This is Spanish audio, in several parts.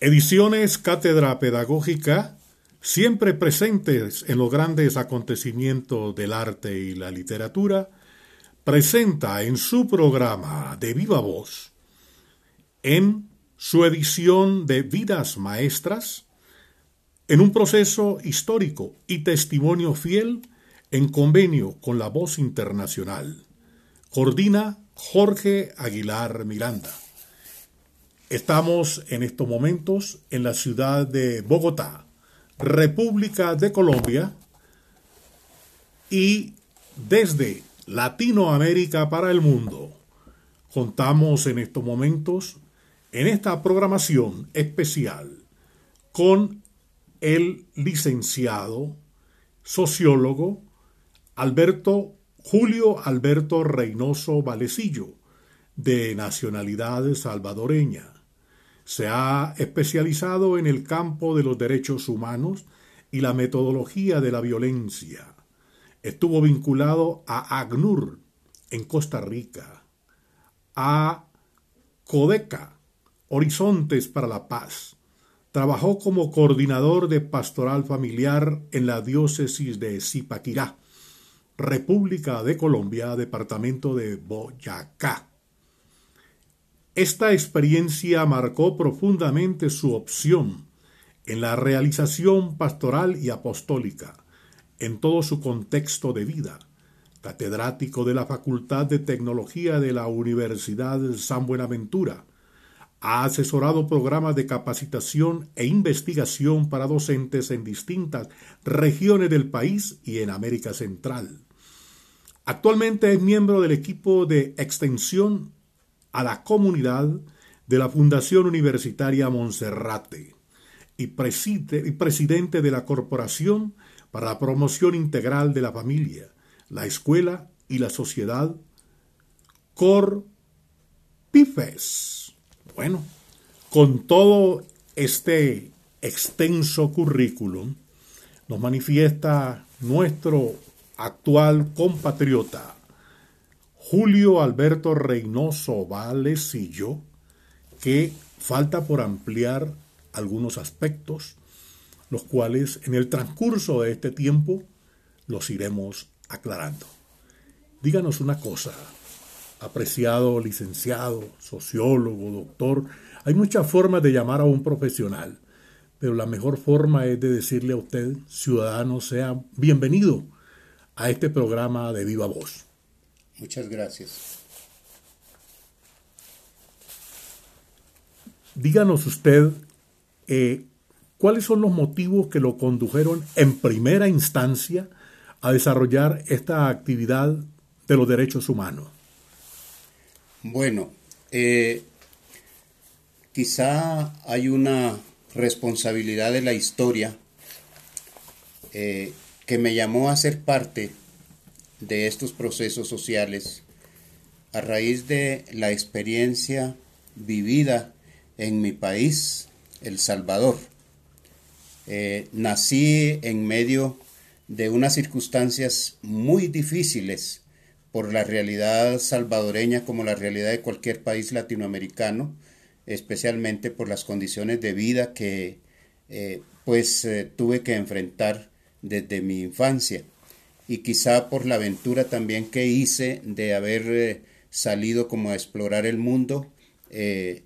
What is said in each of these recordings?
Ediciones Cátedra Pedagógica, siempre presentes en los grandes acontecimientos del arte y la literatura, presenta en su programa de viva voz, en su edición de Vidas Maestras, en un proceso histórico y testimonio fiel en convenio con la Voz Internacional. Coordina Jorge Aguilar Miranda. Estamos en estos momentos en la ciudad de Bogotá, República de Colombia, y desde Latinoamérica para el mundo. Contamos en estos momentos, en esta programación especial, con el licenciado, sociólogo, Alberto Julio Alberto Reynoso Valecillo, de nacionalidad salvadoreña. Se ha especializado en el campo de los derechos humanos y la metodología de la violencia. Estuvo vinculado a ACNUR en Costa Rica, a CODECA, Horizontes para la Paz. Trabajó como coordinador de pastoral familiar en la diócesis de Zipaquirá, República de Colombia, departamento de Boyacá. Esta experiencia marcó profundamente su opción en la realización pastoral y apostólica, en todo su contexto de vida. Catedrático de la Facultad de Tecnología de la Universidad San Buenaventura, ha asesorado programas de capacitación e investigación para docentes en distintas regiones del país y en América Central. Actualmente es miembro del equipo de extensión a la comunidad de la Fundación Universitaria Monserrate y, presidente de la Corporación para la Promoción Integral de la Familia, la Escuela y la Sociedad Corpifes. Bueno, con todo este extenso currículum, nos manifiesta nuestro actual compatriota Julio Alberto Reynoso Valecillo, que falta por ampliar algunos aspectos, los cuales en el transcurso de este tiempo los iremos aclarando. Díganos una cosa, apreciado licenciado, sociólogo, doctor, hay muchas formas de llamar a un profesional, pero la mejor forma es de decirle a usted, ciudadano, sea bienvenido a este programa de Viva Voz. Muchas gracias. Díganos usted eh, cuáles son los motivos que lo condujeron en primera instancia a desarrollar esta actividad de los derechos humanos. Bueno, eh, quizá hay una responsabilidad de la historia eh, que me llamó a ser parte de estos procesos sociales a raíz de la experiencia vivida en mi país, El Salvador. Eh, nací en medio de unas circunstancias muy difíciles por la realidad salvadoreña como la realidad de cualquier país latinoamericano, especialmente por las condiciones de vida que eh, pues eh, tuve que enfrentar desde mi infancia y quizá por la aventura también que hice de haber eh, salido como a explorar el mundo eh,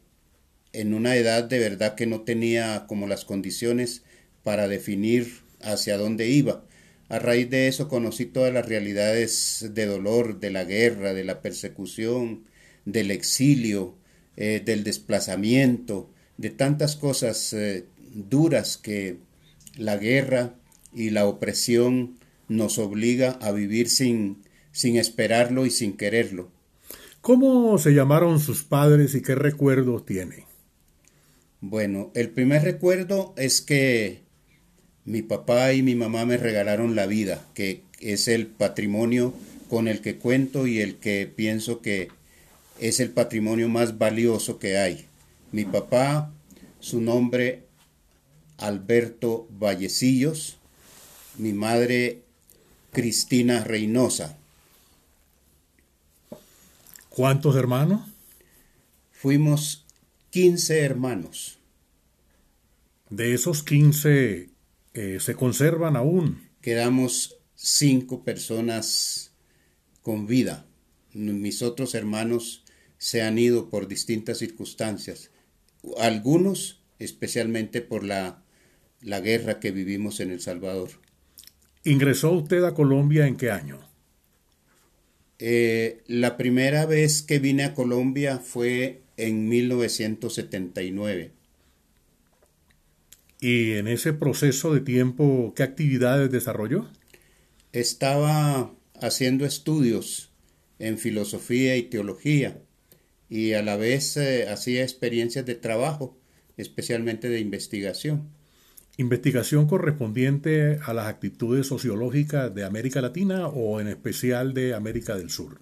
en una edad de verdad que no tenía como las condiciones para definir hacia dónde iba. A raíz de eso conocí todas las realidades de dolor, de la guerra, de la persecución, del exilio, eh, del desplazamiento, de tantas cosas duras que la guerra y la opresión nos obliga a vivir sin, sin esperarlo y sin quererlo. ¿Cómo se llamaron sus padres y qué recuerdos tiene? Bueno, el primer recuerdo es que mi papá y mi mamá me regalaron la vida, que es el patrimonio con el que cuento y el que pienso que es el patrimonio más valioso que hay. Mi papá, su nombre Alberto Vallecillos, mi madre Cristina Reynosa. ¿Cuántos hermanos? Fuimos 15 hermanos. De esos 15 eh, se conservan aún. Quedamos cinco personas con vida. Mis otros hermanos se han ido por distintas circunstancias. Algunos especialmente por la, la guerra que vivimos en El Salvador. ¿Ingresó usted a Colombia en qué año? Eh, la primera vez que vine a Colombia fue en 1979. ¿Y en ese proceso de tiempo qué actividades desarrolló? Estaba haciendo estudios en filosofía y teología y a la vez eh, hacía experiencias de trabajo, especialmente de investigación. ¿Investigación correspondiente a las actitudes sociológicas de América Latina o en especial de América del Sur?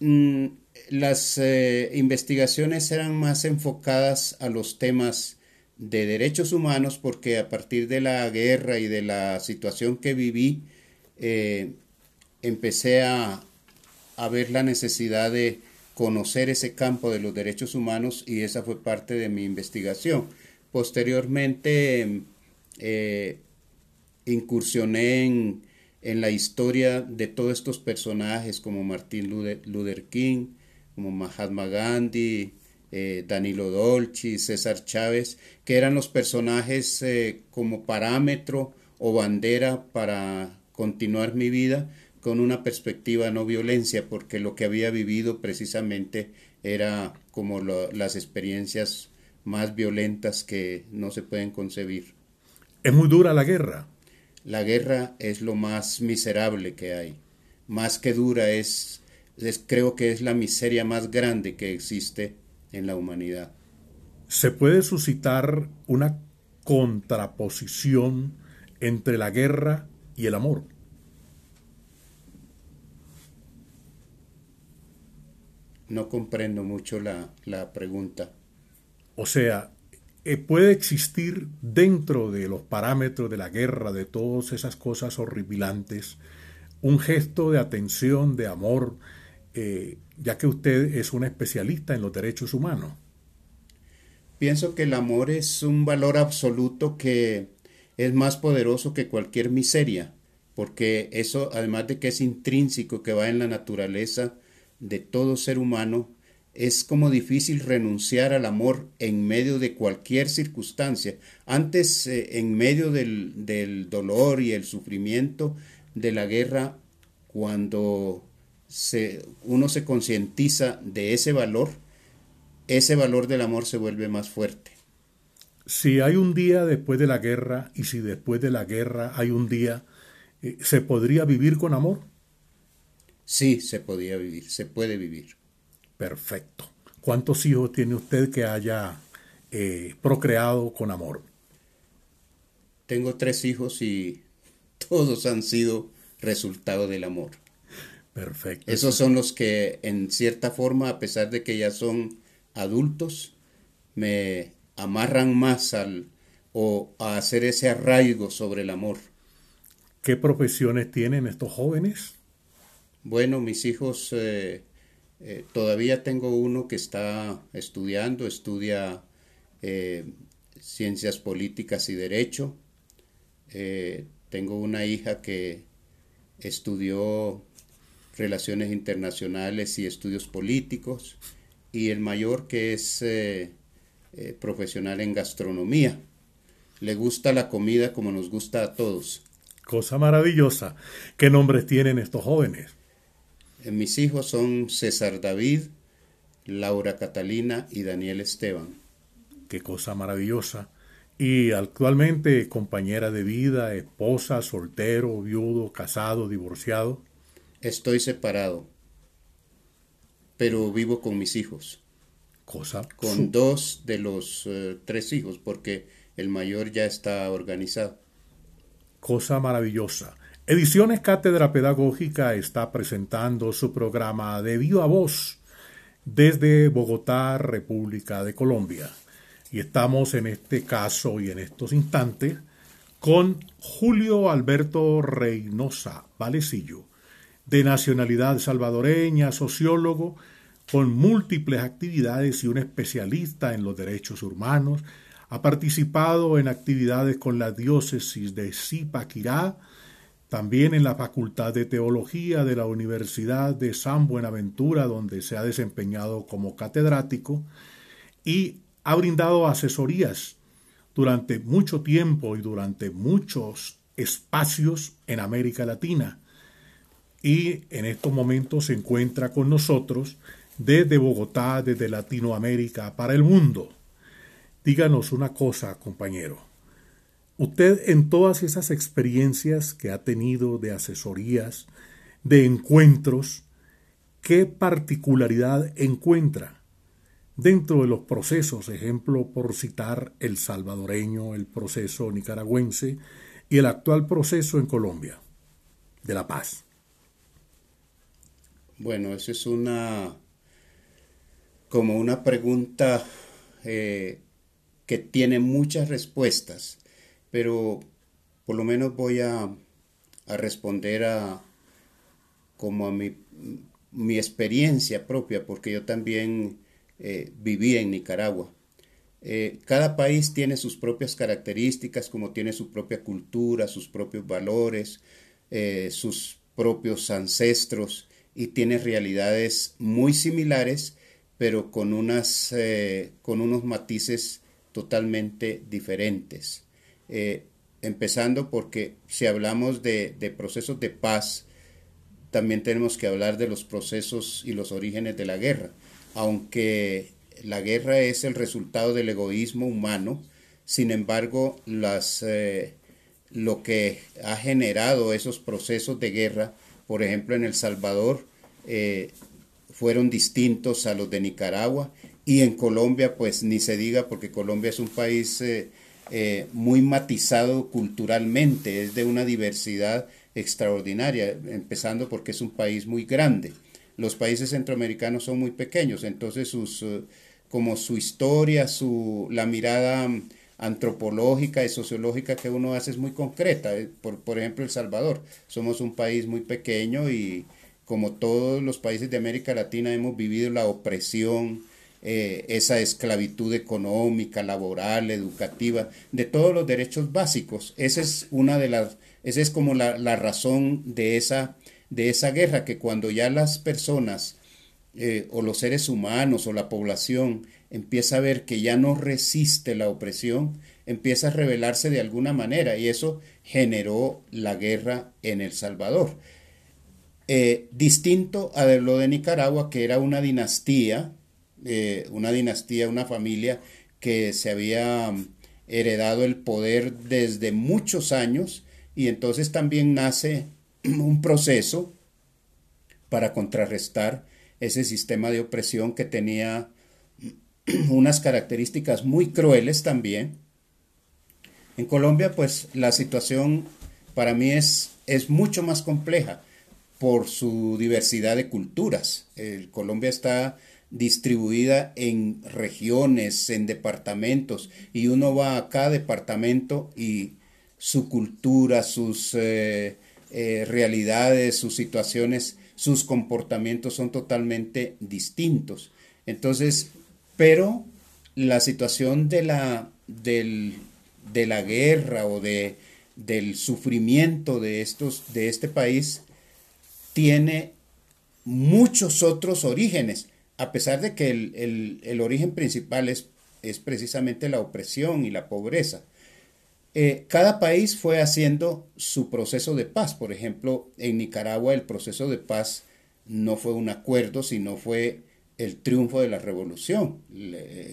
Mm, las eh, investigaciones eran más enfocadas a los temas de derechos humanos porque a partir de la guerra y de la situación que viví, eh, empecé a, a ver la necesidad de conocer ese campo de los derechos humanos y esa fue parte de mi investigación. Posteriormente eh, incursioné en, en, la historia de todos estos personajes como Martín Luther King, como Mahatma Gandhi, eh, Danilo Dolci, César Chávez, que eran los personajes eh, como parámetro o bandera para continuar mi vida con una perspectiva no violencia, porque lo que había vivido precisamente era como las experiencias más violentas que no se pueden concebir. Es muy dura la guerra. La guerra es lo más miserable que hay. Más que dura es, es, creo que es la miseria más grande que existe en la humanidad. ¿Se puede suscitar una contraposición entre la guerra y el amor? No comprendo mucho la, la pregunta. O sea, eh, puede existir dentro de los parámetros de la guerra, de todas esas cosas horripilantes, un gesto de atención, de amor, eh, ya que usted es un especialista en los derechos humanos. Pienso que el amor es un valor absoluto que es más poderoso que cualquier miseria, porque eso, además de que es intrínseco, que va en la naturaleza de todo ser humano, es como difícil renunciar al amor en medio de cualquier circunstancia. Antes, eh, en medio del, del, dolor y el sufrimiento de la guerra, cuando se, uno se concientiza de ese valor, ese valor del amor se vuelve más fuerte. Si hay un día después de la guerra y si después de la guerra hay un día, eh, ¿se podría vivir con amor? Sí, se podía vivir, se puede vivir. Perfecto. ¿Cuántos hijos tiene usted que haya eh, procreado con amor? Tengo tres hijos y todos han sido resultado del amor. Perfecto. Esos son los que, en cierta forma, a pesar de que ya son adultos, me amarran más al o a hacer ese arraigo sobre el amor. ¿Qué profesiones tienen estos jóvenes? Bueno, mis hijos eh, eh, todavía tengo uno que está estudiando, estudia eh, ciencias políticas y derecho. Eh, tengo una hija que estudió relaciones internacionales y estudios políticos y el mayor que es profesional en gastronomía. Le gusta la comida como nos gusta a todos. Cosa maravillosa. ¿Qué nombres tienen estos jóvenes? Mis hijos son César David, Laura Catalina y Daniel Esteban. Qué cosa maravillosa. Y actualmente compañera de vida, esposa, soltero, viudo, casado, divorciado. Estoy separado, pero vivo con mis hijos. Cosa. Con dos de los uh, tres hijos, porque el mayor ya está organizado. Cosa maravillosa. Ediciones Cátedra Pedagógica está presentando su programa de viva voz desde Bogotá, República de Colombia. Y estamos en este caso y en estos instantes con Julio Alberto Reynosa Valecillo, de nacionalidad salvadoreña, sociólogo, con múltiples actividades y un especialista en los derechos humanos, Ha participado en actividades con la diócesis de Zipaquirá, también en la Facultad de Teología de la Universidad de San Buenaventura, donde se ha desempeñado como catedrático, y ha brindado asesorías durante mucho tiempo y durante muchos espacios en América Latina. Y en estos momentos se encuentra con nosotros desde Bogotá, desde Latinoamérica, para el mundo. Díganos una cosa, compañero. Usted en todas esas experiencias que ha tenido de asesorías, de encuentros, ¿qué particularidad encuentra dentro de los procesos? Ejemplo, por citar el salvadoreño, el proceso nicaragüense y el actual proceso en Colombia, de la paz. Bueno, eso es una como una pregunta eh, que tiene muchas respuestas, pero por lo menos voy a, responder a como a mi, mi, experiencia propia, porque yo también eh, viví en Nicaragua. Eh, cada país tiene sus propias características, como tiene su propia cultura, sus propios valores, eh, sus propios ancestros y tiene realidades muy similares, pero con, unas, con unos matices totalmente diferentes. Eh, empezando porque si hablamos de, procesos de paz, también tenemos que hablar de los procesos y los orígenes de la guerra. Aunque la guerra es el resultado del egoísmo humano, sin embargo, las, eh, lo que ha generado esos procesos de guerra, por ejemplo en El Salvador, eh, fueron distintos a los de Nicaragua y en Colombia, pues ni se diga, porque Colombia es un país eh, muy matizado culturalmente, es de una diversidad extraordinaria, empezando porque es un país muy grande. Los países centroamericanos son muy pequeños, entonces sus, eh, como su historia, su, la mirada antropológica y sociológica que uno hace es muy concreta. Por, por ejemplo, El Salvador, somos un país muy pequeño y como todos los países de América Latina hemos vivido la opresión, eh, esa esclavitud económica, laboral, educativa, de todos los derechos básicos. Esa es una de las, esa es como la, razón de esa, de esa guerra, que cuando ya las personas eh, o los seres humanos o la población empieza a ver que ya no resiste la opresión, empieza a rebelarse de alguna manera y eso generó la guerra en El Salvador. Eh, distinto a lo de Nicaragua, que era una dinastía una dinastía, una familia que se había mm, heredado el poder desde muchos años y entonces también nace un proceso para contrarrestar ese sistema de opresión que tenía unas características muy crueles también. En Colombia, pues la situación para mí es, es mucho más compleja por su diversidad de culturas. Colombia está distribuida en regiones, en departamentos, y uno va a cada departamento y su cultura, sus eh, eh, realidades, sus situaciones, sus comportamientos son totalmente distintos. Entonces, pero la situación de la, del, de la guerra o de, del sufrimiento de, estos, de este país tiene muchos otros orígenes a pesar de que el, origen principal es, es, precisamente la opresión y la pobreza. Eh, cada país fue haciendo su proceso de paz. Por ejemplo, en Nicaragua el proceso de paz no fue un acuerdo, sino fue el triunfo de la revolución.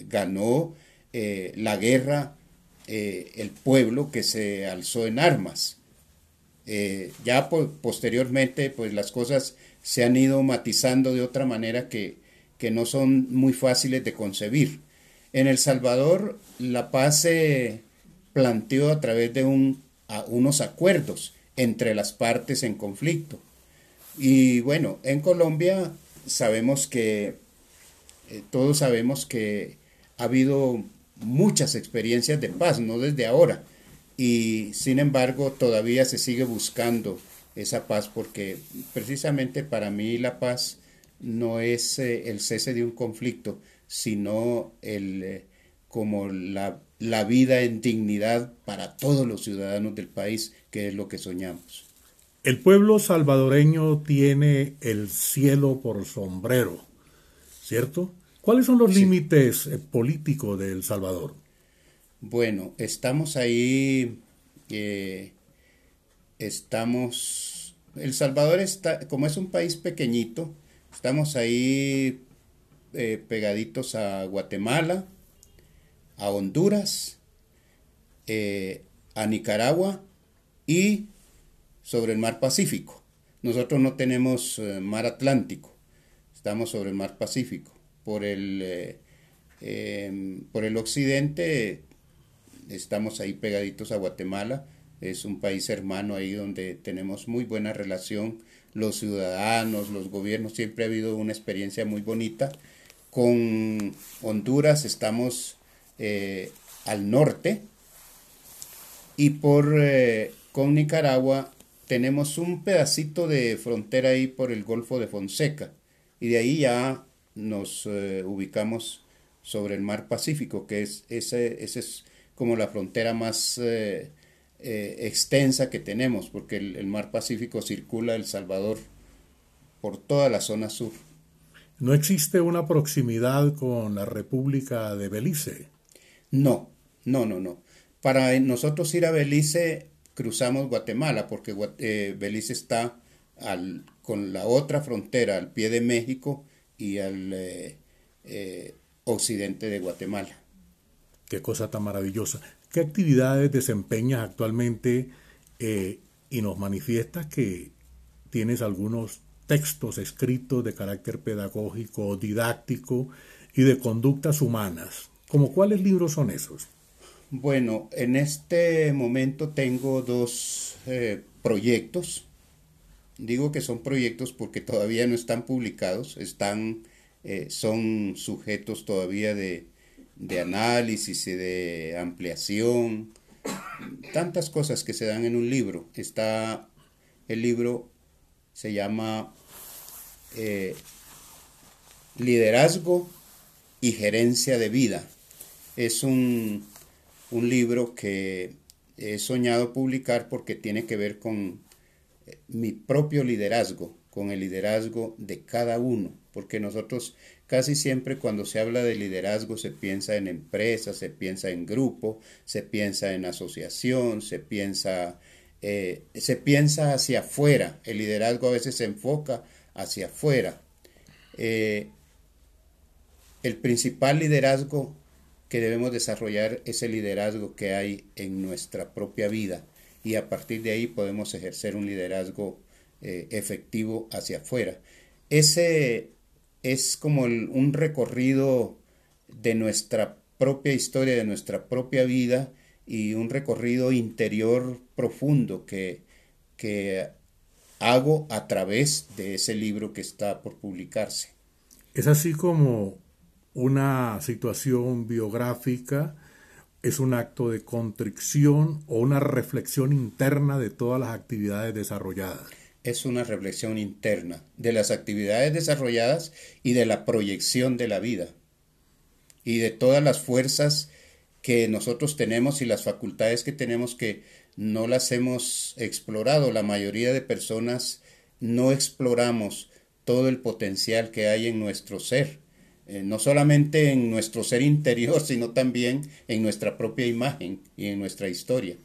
ganó eh, la guerra eh, el pueblo que se alzó en armas. ya posteriormente, pues las cosas se han ido matizando de otra manera que que no son muy fáciles de concebir. En El Salvador, la paz se planteó a través de unos acuerdos entre las partes en conflicto. Y bueno, en Colombia sabemos que, eh, todos sabemos que ha habido muchas experiencias de paz, no desde ahora. Y sin embargo, todavía se sigue buscando esa paz porque precisamente para mí la paz no es eh, el cese de un conflicto, sino el, eh, como la, la vida en dignidad para todos los ciudadanos del país, que es lo que soñamos. El pueblo salvadoreño tiene el cielo por sombrero, ¿cierto? ¿Cuáles son los límites eh, políticos de El Salvador? Bueno, estamos ahí, eh, estamos, El Salvador está, como es un país pequeñito, estamos ahí eh, pegaditos a Guatemala, a Honduras, a Nicaragua y sobre el mar Pacífico. Nosotros no tenemos mar Atlántico, estamos sobre el mar Pacífico. Por el, em, por el occidente estamos ahí pegaditos a Guatemala, es un país hermano ahí donde tenemos muy buena relación, los ciudadanos, los gobiernos, siempre ha habido una experiencia muy bonita. Con Honduras estamos eh, al norte y por eh, con Nicaragua tenemos un pedacito de frontera ahí por el Golfo de Fonseca y de ahí ya nos eh, ubicamos sobre el mar Pacífico, que es ese, ese es como la frontera más eh, extensa que tenemos, porque el, mar Pacífico circula El Salvador por toda la zona sur. ¿No existe una proximidad con la República de Belice? No, no, no, no. Para nosotros ir a Belice cruzamos Guatemala, porque eh, Belice está al, con la otra frontera al pie de México y al occidente de Guatemala. Qué cosa tan maravillosa. ¿Qué actividades desempeñas actualmente eh, y nos manifiestas que tienes algunos textos escritos de carácter pedagógico, didáctico y de conductas humanas? ¿Como cuáles libros son esos? Bueno, en este momento tengo dos eh, proyectos. Digo que son proyectos porque todavía no están publicados, están, eh, son sujetos todavía de, de análisis y de ampliación, tantas cosas que se dan en un libro. Está el libro, se llama eh, Liderazgo y Gerencia de Vida. Es un, un libro que he soñado publicar porque tiene que ver con eh, mi propio liderazgo, con el liderazgo de cada uno, porque nosotros Casi siempre cuando se habla de liderazgo se piensa en empresa, se piensa en grupo, se piensa en asociación, se piensa, eh, se piensa hacia afuera. El liderazgo a veces se enfoca hacia afuera. Eh, el principal liderazgo que debemos desarrollar es el liderazgo que hay en nuestra propia vida y a partir de ahí podemos ejercer un liderazgo eh, efectivo hacia afuera. Ese es como un recorrido de nuestra propia historia, de nuestra propia vida y un recorrido interior profundo que, que hago a través de ese libro que está por publicarse. Es así como una situación biográfica es un acto de contrición o una reflexión interna de todas las actividades desarrolladas es una reflexión interna de las actividades desarrolladas y de la proyección de la vida y de todas las fuerzas que nosotros tenemos y las facultades que tenemos que no las hemos explorado. La mayoría de personas no exploramos todo el potencial que hay en nuestro ser, eh, no solamente en nuestro ser interior, sino también en nuestra propia imagen y en nuestra historia.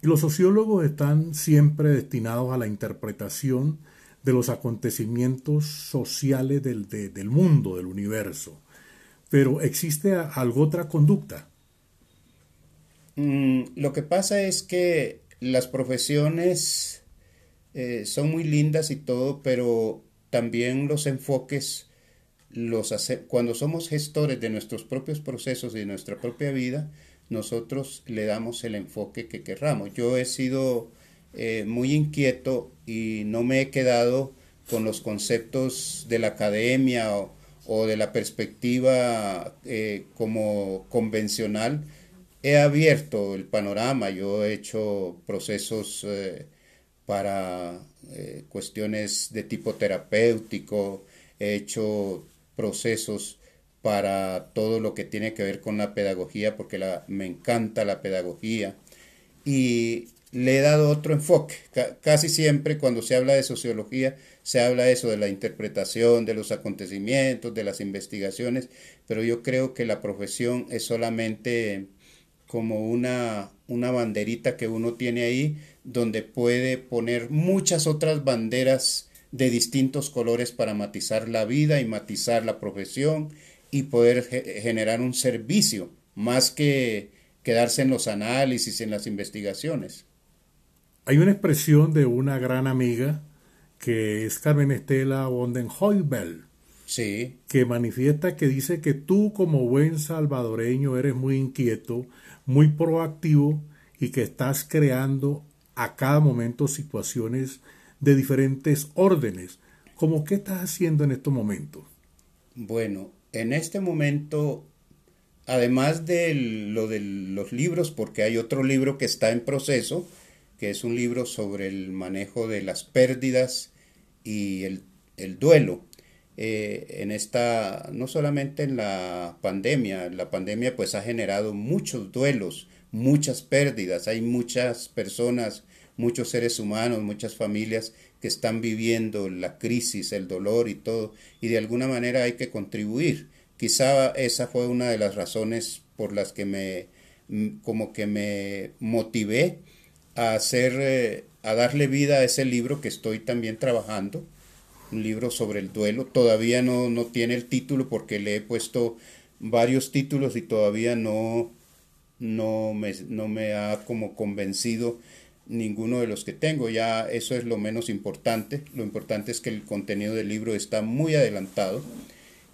Los sociólogos están siempre destinados a la interpretación de los acontecimientos sociales del, del mundo, del universo. Pero ¿existe algo otra conducta? Mm, lo que pasa es que las profesiones eh, son muy lindas y todo, pero también los enfoques los hace, cuando somos gestores de nuestros propios procesos y de nuestra propia vida, nosotros le damos el enfoque que querramos. Yo he sido eh, muy inquieto y no me he quedado con los conceptos de la academia o, de la perspectiva eh, como convencional. He abierto el panorama, yo he hecho procesos eh, para cuestiones de tipo terapéutico, he hecho procesos para todo lo que tiene que ver con la pedagogía, porque la, me encanta la pedagogía. Y le he dado otro enfoque. casi siempre cuando se habla de sociología se habla eso de la interpretación de los acontecimientos, de las investigaciones, pero yo creo que la profesión es solamente como una, una banderita que uno tiene ahí donde puede poner muchas otras banderas de distintos colores para matizar la vida y matizar la profesión y poder generar un servicio más que quedarse en los análisis, en las investigaciones. Hay una expresión de una gran amiga que es Carmen Estela Bondenhoibel, sí. que manifiesta que dice que tú como buen salvadoreño eres muy inquieto, muy proactivo y que estás creando a cada momento situaciones de diferentes órdenes. ¿Cómo qué estás haciendo en estos momentos? Bueno, en este momento, además de lo de los libros, porque hay otro libro que está en proceso, que es un libro sobre el manejo de las pérdidas y el, el duelo. Eh, en esta, no solamente en la pandemia, la pandemia pues ha generado muchos duelos, muchas pérdidas, hay muchas personas, muchos seres humanos, muchas familias que están viviendo la crisis, el dolor y todo, y de alguna manera hay que contribuir. Quizá esa fue una de las razones por las que me, como que me motivé a hacer, eh, a darle vida a ese libro que estoy también trabajando, un libro sobre el duelo. Todavía no, no tiene el título porque le he puesto varios títulos y todavía no, no, me, no me ha como convencido ninguno de los que tengo. Ya eso es lo menos importante. Lo importante es que el contenido del libro está muy adelantado.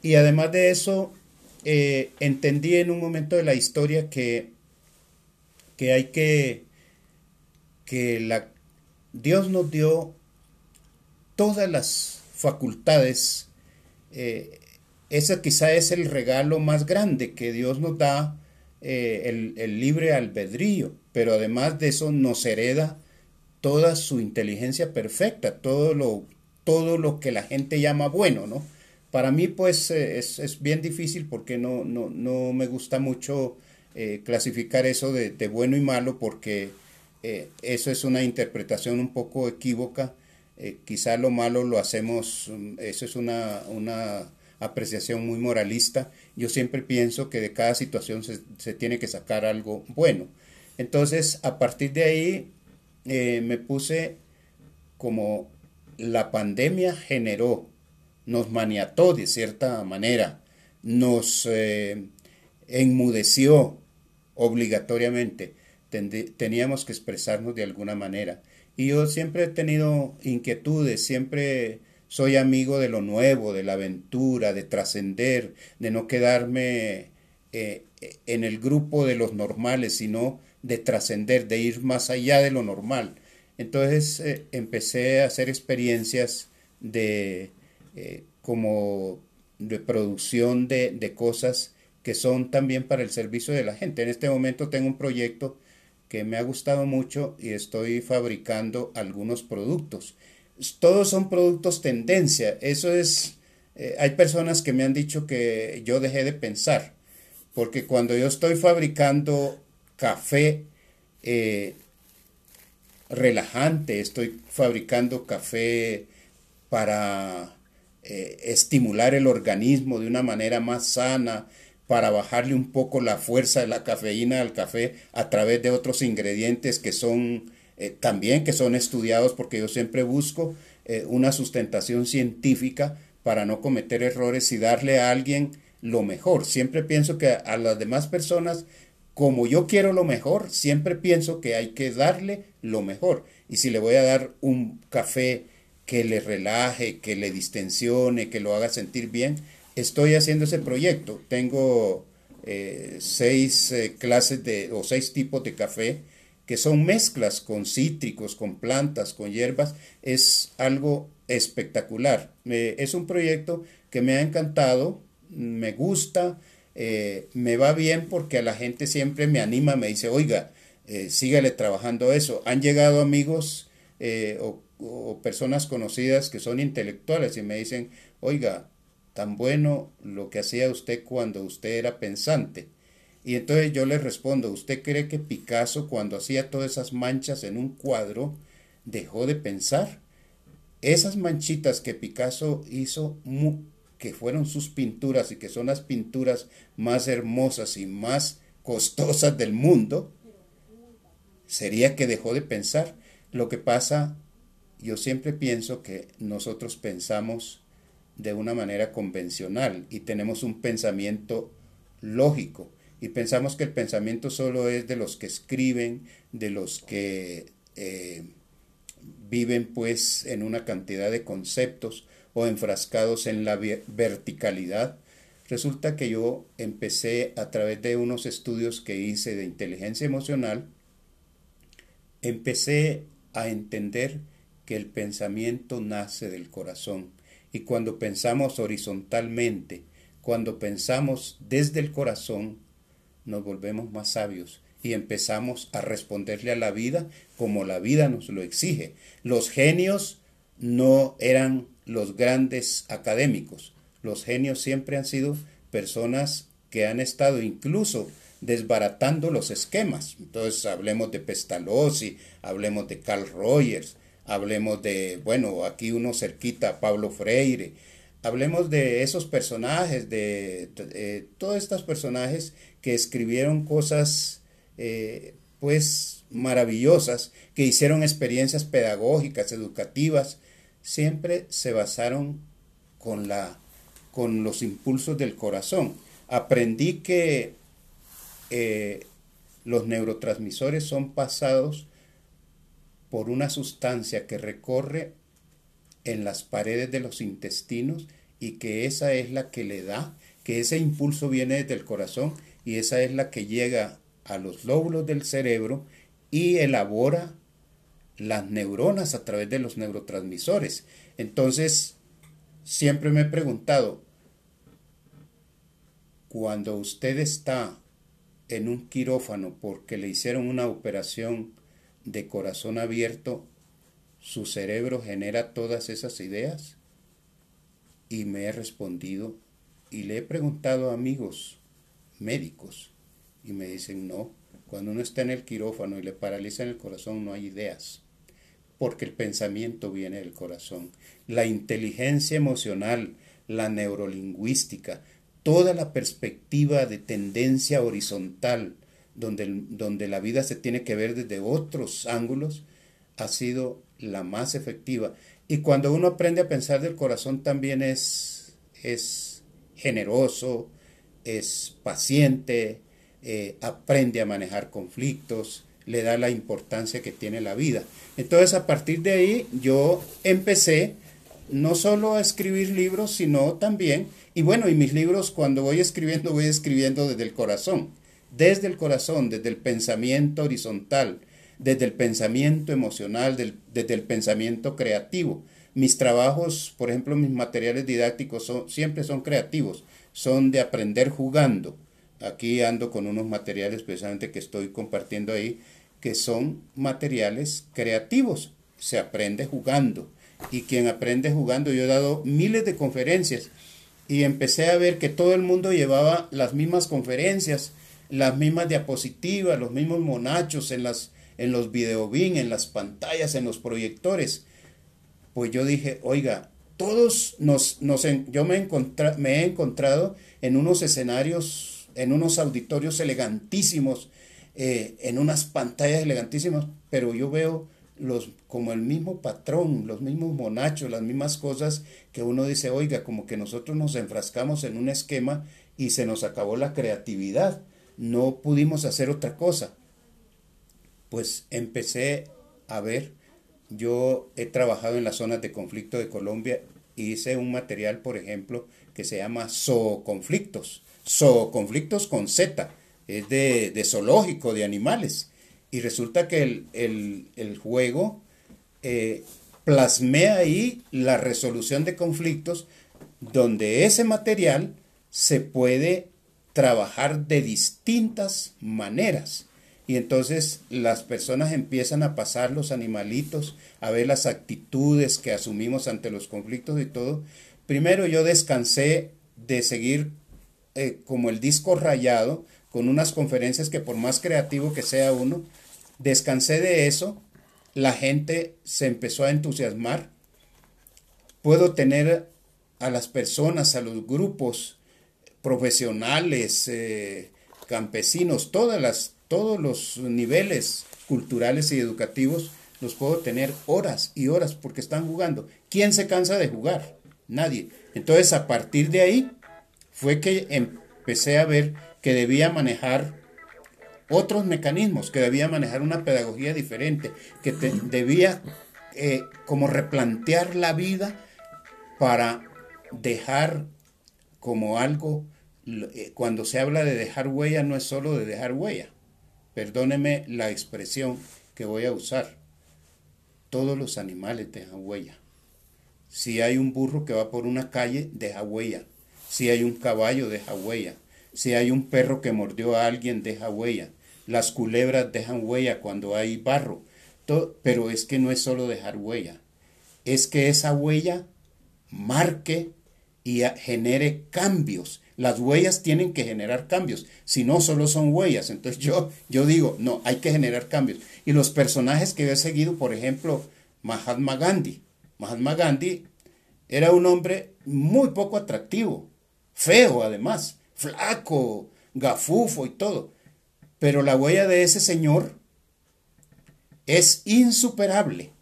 Y además de eso, eh, entendí en un momento de la historia que, que hay que, que la, Dios nos dio todas las facultades, eh, ese quizá es el regalo más grande que Dios nos da, eh, el, libre albedrío, pero además de eso nos hereda toda su inteligencia perfecta, todo lo, todo lo que la gente llama bueno, ¿no? Para mí, pues, eh, es, bien difícil porque no, no, no me gusta mucho clasificar eso de, bueno y malo porque eso es una interpretación un poco equívoca eh, quizá lo malo lo hacemos, mm, eso es una, una, apreciación muy moralista. Yo siempre pienso que de cada situación se, tiene que sacar algo bueno. Entonces, a partir de ahí, eh, me puse como la pandemia generó, nos maniató de cierta manera, nos eh, enmudeció obligatoriamente. teníamos que expresarnos de alguna manera. Y yo siempre he tenido inquietudes, siempre soy amigo de lo nuevo, de la aventura, de trascender, de no quedarme eh, en el grupo de los normales, sino de trascender, de ir más allá de lo normal. Entonces eh, empecé a hacer experiencias de eh, como de producción de, de cosas que son también para el servicio de la gente. En este momento tengo un proyecto que me ha gustado mucho y estoy fabricando algunos productos. Todos son productos tendencia. Eso es, eh, hay personas que me han dicho que yo dejé de pensar, porque cuando yo estoy fabricando café eh, relajante, estoy fabricando café para eh, estimular el organismo de una manera más sana, para bajarle un poco la fuerza de la cafeína al café a través de otros ingredientes que son eh, también que son estudiados porque yo siempre busco una sustentación científica para no cometer errores y darle a alguien lo mejor. Siempre pienso que a las demás personas, como yo quiero lo mejor, siempre pienso que hay que darle lo mejor. Y si le voy a dar un café que le relaje, que le distensione, que lo haga sentir bien, estoy haciendo ese proyecto. Tengo eh, seis eh, clases de, o seis tipos de café que son mezclas con cítricos, con plantas, con hierbas. Es algo espectacular. es un proyecto que me ha encantado, me gusta, eh, me va bien porque la gente siempre me anima, me dice, oiga, sígale trabajando eso. Han llegado amigos o personas conocidas que son intelectuales y me dicen, oiga, tan bueno lo que hacía usted cuando usted era pensante. Y entonces yo le respondo, ¿usted cree que Picasso cuando hacía todas esas manchas en un cuadro dejó de pensar? Esas manchitas que Picasso hizo, que fueron sus pinturas y que son las pinturas más hermosas y más costosas del mundo, sería que dejó de pensar. Lo que pasa, yo siempre pienso que nosotros pensamos de una manera convencional y tenemos un pensamiento lógico y pensamos que el pensamiento solo es de los que escriben, de los que eh, viven pues en una cantidad de conceptos o enfrascados en la verticalidad. Resulta que yo empecé a través de unos estudios que hice de inteligencia emocional, empecé a entender que el pensamiento nace del corazón y cuando pensamos horizontalmente, cuando pensamos desde el corazón, nos volvemos más sabios y empezamos a responderle a la vida como la vida nos lo exige. Los genios no eran los grandes académicos. Los genios siempre han sido personas que han estado incluso desbaratando los esquemas. Entonces hablemos de Pestalozzi, hablemos de Carl Rogers, hablemos de, bueno, aquí uno cerquita, Pablo Freire, hablemos de esos personajes, de, todos estos personajes que escribieron cosas, eh, pues, maravillosas, que hicieron experiencias pedagógicas, educativas, siempre se basaron con, la, con los impulsos del corazón. Aprendí que eh, los neurotransmisores son pasados por una sustancia que recorre en las paredes de los intestinos y que esa es la que le da, que ese impulso viene desde el corazón y esa es la que llega a los lóbulos del cerebro y elabora las neuronas a través de los neurotransmisores. Entonces, siempre me he preguntado, cuando usted está en un quirófano porque le hicieron una operación de corazón abierto, su cerebro genera todas esas ideas? Y me he respondido y le he preguntado a amigos médicos y me dicen no, cuando uno está en el quirófano y le paralizan el corazón no hay ideas, porque el pensamiento viene del corazón. La inteligencia emocional, la neurolingüística, toda la perspectiva de tendencia horizontal, donde, donde la vida se tiene que ver desde otros ángulos, ha sido la más efectiva. Y cuando uno aprende a pensar del corazón también es, es generoso, es paciente, eh, aprende a manejar conflictos, le da la importancia que tiene la vida. Entonces a partir de ahí yo empecé no solo a escribir libros, sino también, y bueno, y mis libros cuando voy escribiendo, voy escribiendo desde el corazón desde el corazón, desde el pensamiento horizontal, desde el pensamiento emocional, desde el pensamiento creativo. Mis trabajos, por ejemplo, mis materiales didácticos son, siempre son creativos, son de aprender jugando. Aquí ando con unos materiales precisamente que estoy compartiendo ahí, que son materiales creativos. Se aprende jugando. Y quien aprende jugando, yo he dado miles de conferencias y empecé a ver que todo el mundo llevaba las mismas conferencias las mismas diapositivas, los mismos monachos en, las, en los videobin, en las pantallas, en los proyectores. Pues yo dije, oiga, todos nos, nos yo me, me he encontrado en unos escenarios, en unos auditorios elegantísimos, eh, en unas pantallas elegantísimas, pero yo veo los, como el mismo patrón, los mismos monachos, las mismas cosas que uno dice, oiga, como que nosotros nos enfrascamos en un esquema y se nos acabó la creatividad no pudimos hacer otra cosa. Pues empecé a ver, yo he trabajado en las zonas de conflicto de Colombia y hice un material, por ejemplo, que se llama Zooconflictos. Zooconflictos con Z, es de, zoológico, de animales. Y resulta que el, juego eh, ahí la resolución de conflictos donde ese material se puede trabajar de distintas maneras. Y entonces las personas empiezan a pasar los animalitos, a ver las actitudes que asumimos ante los conflictos y todo, primero yo descansé de seguir eh, como el disco rayado, con unas conferencias que por más creativo que sea uno, descansé de eso, la gente se empezó a entusiasmar, puedo tener a las personas, a los grupos profesionales, eh, campesinos, todas las, todos los niveles culturales y educativos, los puedo tener horas y horas porque están jugando. ¿Quién se cansa de jugar? Nadie. Entonces, a partir de ahí, fue que empecé a ver que debía manejar otros mecanismos, que debía manejar una pedagogía diferente, que debía eh, como replantear la vida para dejar como algo, eh, cuando se habla de dejar huella, no es solo de dejar huella. Perdóneme la expresión que voy a usar. Todos los animales dejan huella. Si hay un burro que va por una calle, deja huella. Si hay un caballo, deja huella. Si hay un perro que mordió a alguien, deja huella. Las culebras dejan huella cuando hay barro. pero es que no es solo dejar huella. Es que esa huella marque y genere cambios. Las huellas tienen que generar cambios, si no solo son huellas. Entonces yo, yo digo, no, hay que generar cambios. Y los personajes que he seguido, por ejemplo, Mahatma Gandhi. Mahatma Gandhi era un hombre muy poco atractivo, feo además, flaco, gafufo y todo. Pero la huella de ese señor es insuperable,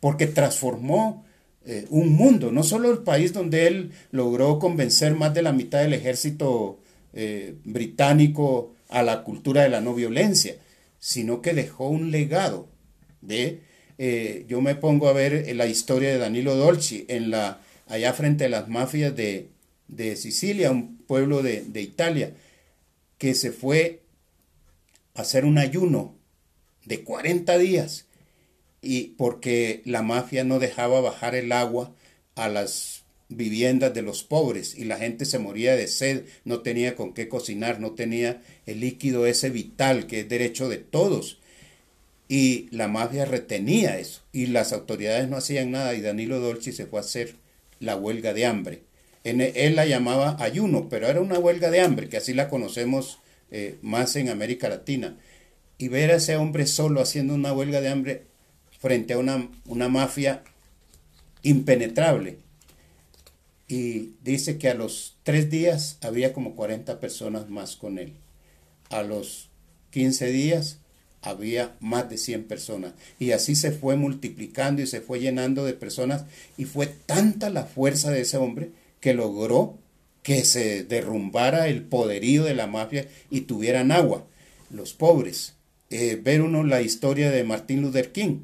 porque transformó eh, un mundo, no solo el país donde él logró convencer más de la mitad del ejército eh, británico a la cultura de la no violencia, sino que dejó un legado de, eh, yo me pongo a ver la historia de Danilo Dolci en la, allá frente a las mafias de, de Sicilia, un pueblo de, de Italia, que se fue a hacer un ayuno de 40 días y porque la mafia no dejaba bajar el agua a las viviendas de los pobres y la gente se moría de sed, no tenía con qué cocinar, no tenía el líquido ese vital que es derecho de todos. Y la mafia retenía eso y las autoridades no hacían nada y Danilo Dolci se fue a hacer la huelga de hambre. Él la llamaba ayuno, pero era una huelga de hambre, que así la conocemos eh, más en América Latina. Y ver a ese hombre solo haciendo una huelga de hambre frente a una, una mafia impenetrable. Y dice que a los tres días había como 40 personas más con él. A los 15 días había más de 100 personas. Y así se fue multiplicando y se fue llenando de personas. Y fue tanta la fuerza de ese hombre que logró que se derrumbara el poderío de la mafia y tuvieran agua. Los pobres. Eh, ver uno la historia de Martín Luther King.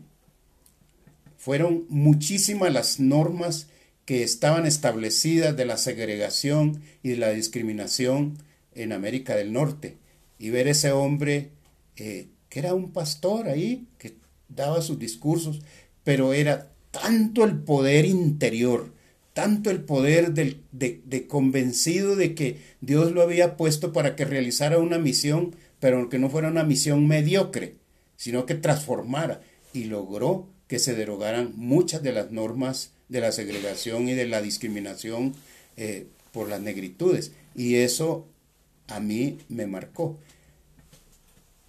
Fueron muchísimas las normas que estaban establecidas de la segregación y de la discriminación en América del Norte. Y ver ese hombre eh, que era un pastor ahí, que daba sus discursos, pero era tanto el poder interior, tanto el poder de, convencido de que Dios lo había puesto para que realizara una misión, pero que no fuera una misión mediocre, sino que transformara. Y logró que se derogaran muchas de las normas de la segregación y de la discriminación eh, por las negritudes. Y eso a mí me marcó.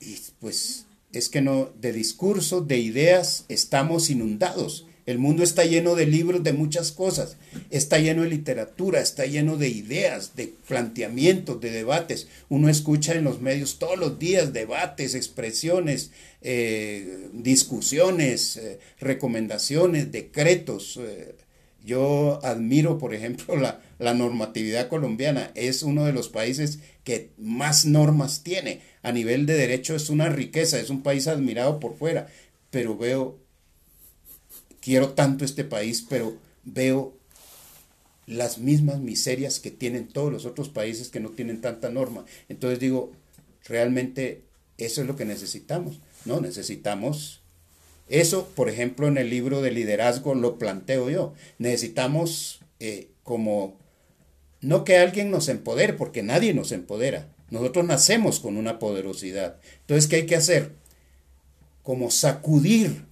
Y pues es que no, de discursos, de ideas, estamos inundados. El mundo está lleno de libros de muchas cosas, está lleno de literatura, está lleno de ideas, de planteamientos, de debates. Uno escucha en los medios todos los días debates, expresiones, eh, discusiones, eh, recomendaciones, decretos. Eh, yo admiro, por ejemplo, la, la normatividad colombiana. Es uno de los países que más normas tiene. A nivel de derecho es una riqueza, es un país admirado por fuera, pero veo quiero tanto este país, pero veo las mismas miserias que tienen todos los otros países que no tienen tanta norma. Entonces digo, realmente eso es lo que necesitamos, ¿no? Necesitamos eso, por ejemplo, en el libro de liderazgo lo planteo yo. Necesitamos eh, como, no que alguien nos empodere, porque nadie nos empodera. Nosotros nacemos con una poderosidad. Entonces, ¿qué hay que hacer? Como sacudir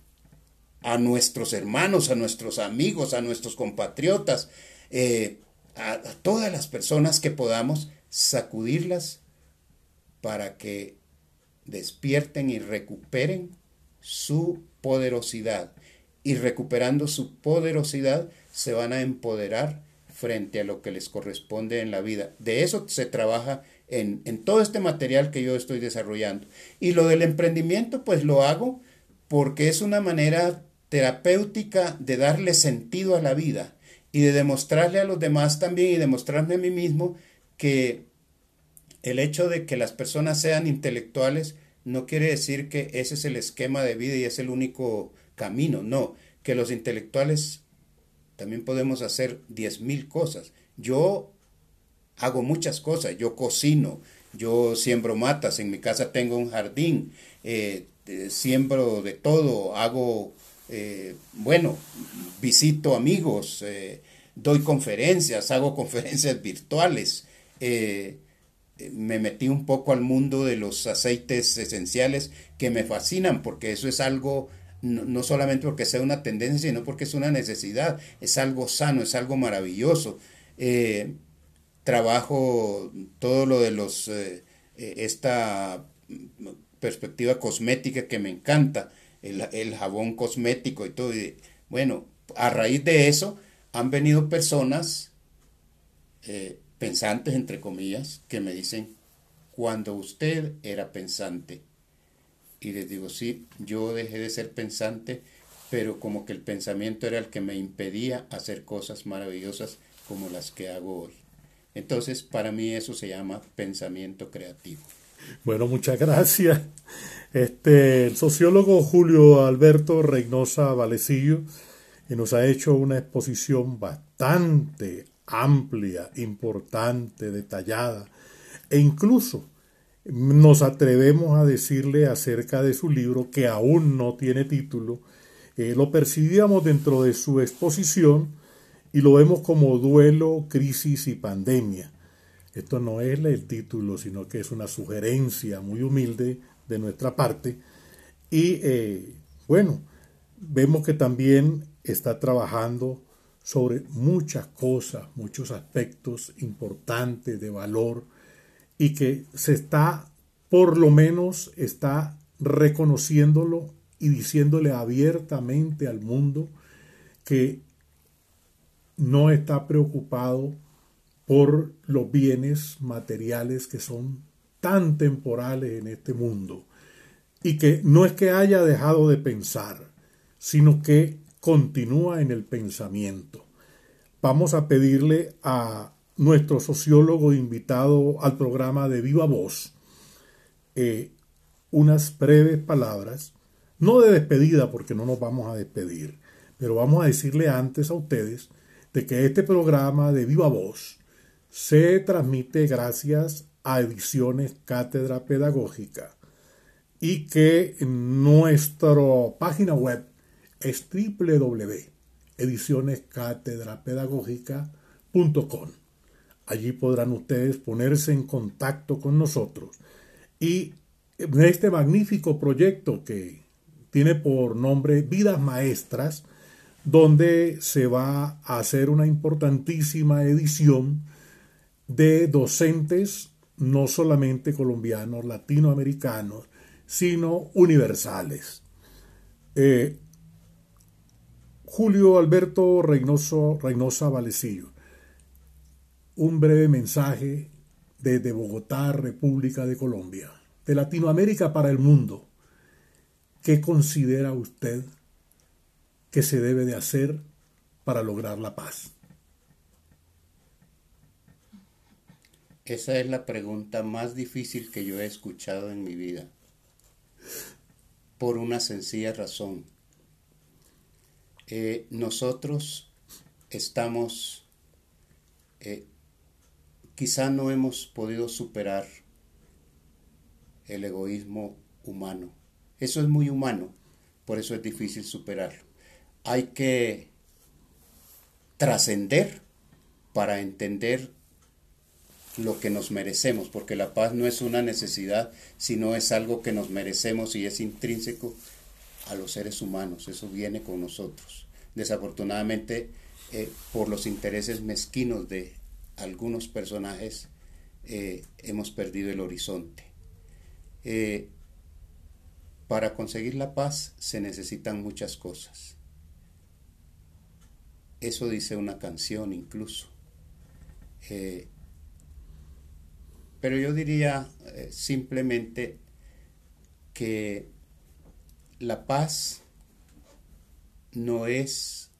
a nuestros hermanos, a nuestros amigos, a nuestros compatriotas, eh, a, todas las personas que podamos sacudirlas para que despierten y recuperen su poderosidad. Y recuperando su poderosidad se van a empoderar frente a lo que les corresponde en la vida. De eso se trabaja en, en, todo este material que yo estoy desarrollando. Y lo del emprendimiento, pues lo hago porque es una manera terapéutica de darle sentido a la vida y de demostrarle a los demás también y demostrarme a mí mismo que el hecho de que las personas sean intelectuales no quiere decir que ese es el esquema de vida y es el único camino, no, que los intelectuales también podemos hacer diez mil cosas. Yo hago muchas cosas, yo cocino, yo siembro matas, en mi casa tengo un jardín, eh, siembro de todo, hago eh, bueno, visito amigos, eh, doy conferencias, hago conferencias virtuales. Eh, me metí un poco al mundo de los aceites esenciales que me fascinan porque eso es algo, no, solamente porque sea una tendencia, sino porque es una necesidad, es algo sano, es algo maravilloso. trabajo todo lo de los, esta perspectiva cosmética que me encanta el, jabón cosmético y todo. bueno, a raíz de eso han venido personas eh, pensantes, entre comillas, que me dicen, cuando usted era pensante, y les digo, sí, yo dejé de ser pensante, pero como que el pensamiento era el que me impedía hacer cosas maravillosas como las que hago hoy. Entonces, para mí eso se llama pensamiento creativo. Bueno, muchas gracias. Este, el sociólogo Julio Alberto Reynosa Valecillo nos ha hecho una exposición bastante amplia, importante, detallada, e incluso nos atrevemos a decirle acerca de su libro, que aún no tiene título, eh, lo percibíamos dentro de su exposición y lo vemos como duelo, crisis y pandemia. Esto no es el título, sino que es una sugerencia muy humilde de nuestra parte. Y eh, bueno, vemos que también está trabajando sobre muchas cosas, muchos aspectos importantes de valor y que se está, por lo menos, está reconociéndolo y diciéndole abiertamente al mundo que no está preocupado por los bienes materiales que son tan temporales en este mundo y que no es que haya dejado de pensar, sino que continúa en el pensamiento. Vamos a pedirle a nuestro sociólogo invitado al programa de Viva Voz eh, unas breves palabras, no de despedida porque no nos vamos a despedir, pero vamos a decirle antes a ustedes de que este programa de Viva Voz se transmite gracias a Ediciones Cátedra Pedagógica y que nuestra página web es www.edicionescatedrapedagógica.com. Allí podrán ustedes ponerse en contacto con nosotros y este magnífico proyecto que tiene por nombre Vidas Maestras, donde se va a hacer una importantísima edición de docentes no solamente colombianos, latinoamericanos, sino universales. Eh, Julio Alberto Reynoso, Reynosa Valecillo, un breve mensaje desde Bogotá, República de Colombia, de Latinoamérica para el mundo. ¿Qué considera usted que se debe de hacer para lograr la paz? Esa es la pregunta más difícil que yo he escuchado en mi vida. Por una sencilla razón. Eh, nosotros estamos, eh, quizá no hemos podido superar el egoísmo humano. Eso es muy humano, por eso es difícil superarlo. Hay que trascender para entender lo que nos merecemos, porque la paz no es una necesidad, sino es algo que nos merecemos y es intrínseco a los seres humanos, eso viene con nosotros. Desafortunadamente eh, por los intereses mezquinos de algunos personajes, eh, hemos perdido el horizonte. Eh, para conseguir la paz se necesitan muchas cosas. Eso dice una canción incluso. Pero yo diría simplemente que la paz no es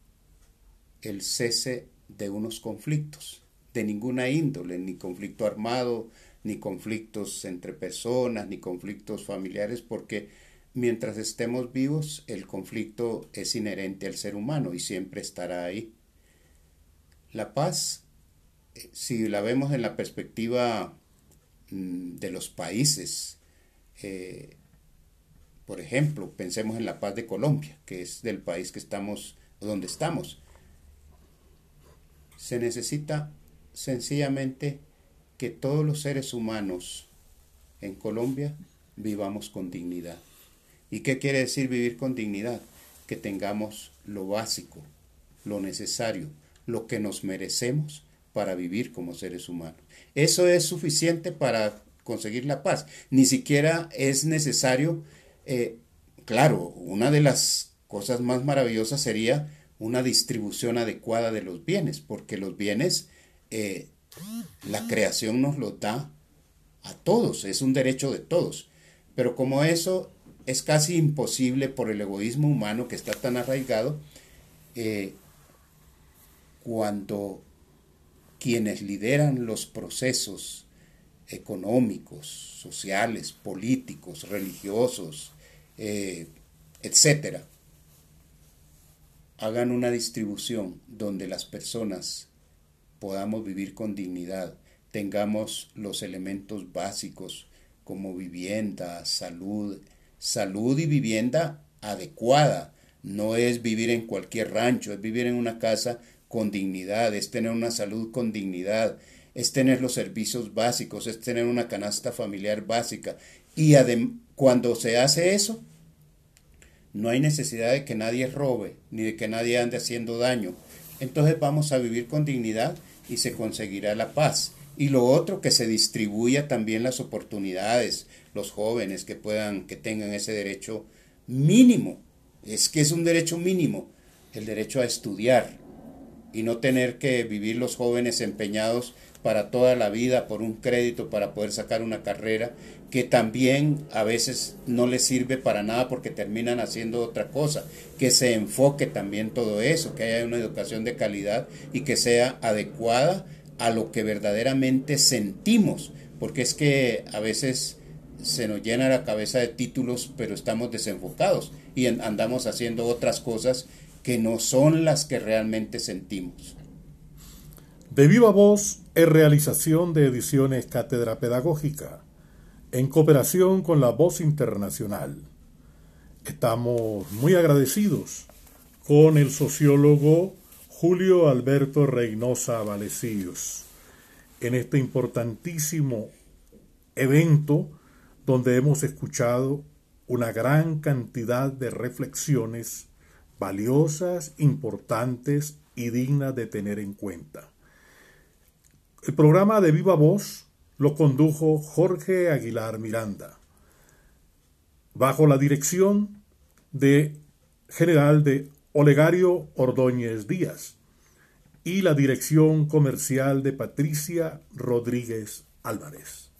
el cese de unos conflictos, de ninguna índole, ni conflicto armado, ni conflictos entre personas, ni conflictos familiares, porque mientras estemos vivos, el conflicto es inherente al ser humano y siempre estará ahí. La paz, eh, si la vemos en la perspectiva de los países, eh, por ejemplo, pensemos en la paz de Colombia, que es del país que estamos, donde estamos. Se necesita sencillamente que todos los seres humanos en Colombia vivamos con dignidad. ¿Y qué quiere decir vivir con dignidad? Que tengamos lo básico, lo necesario, lo que nos merecemos para vivir como seres humanos. Eso es suficiente para conseguir la paz. Ni siquiera es necesario eh, claro, una de las cosas más maravillosas sería una distribución adecuada de los bienes, porque los bienes, eh, la creación nos los da a todos, es un derecho de todos. Pero como eso es casi imposible por el egoísmo humano que está tan arraigado, eh, cuando quienes lideran los procesos económicos, sociales, políticos, religiosos, eh, etcétera, hagan una distribución donde las personas podamos vivir con dignidad, tengamos los elementos básicos como vivienda, salud, salud y vivienda adecuada. No es vivir en cualquier rancho, es vivir en una casa con dignidad, es tener una salud con dignidad, es tener los servicios básicos, es tener una canasta familiar básica. Y cuando se hace eso, no hay necesidad de que nadie robe, ni de que nadie ande haciendo daño. Entonces vamos a vivir con dignidad y se conseguirá la paz. Y lo otro, que se distribuya también las oportunidades, los jóvenes que puedan, que tengan ese derecho mínimo. Es que es un derecho mínimo, el derecho a estudiar y no tener que vivir los jóvenes empeñados para toda la vida por un crédito para poder sacar una carrera que también a veces no les sirve para nada porque terminan haciendo otra cosa, que se enfoque también todo eso, que haya una educación de calidad y que sea adecuada a lo que verdaderamente sentimos, porque es que a veces se nos llena la cabeza de títulos, pero estamos desenfocados y andamos haciendo otras cosas que no son las que realmente sentimos. De viva voz es realización de ediciones Cátedra Pedagógica, en cooperación con la Voz Internacional. Estamos muy agradecidos con el sociólogo Julio Alberto Reynosa Valecillos en este importantísimo evento donde hemos escuchado una gran cantidad de reflexiones valiosas, importantes y dignas de tener en cuenta. El programa de Viva Voz lo condujo Jorge Aguilar Miranda, bajo la dirección de general de Olegario Ordóñez Díaz y la dirección comercial de Patricia Rodríguez Álvarez.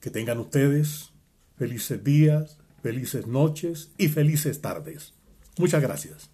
Que tengan ustedes felices días, felices noches y felices tardes. Muchas gracias.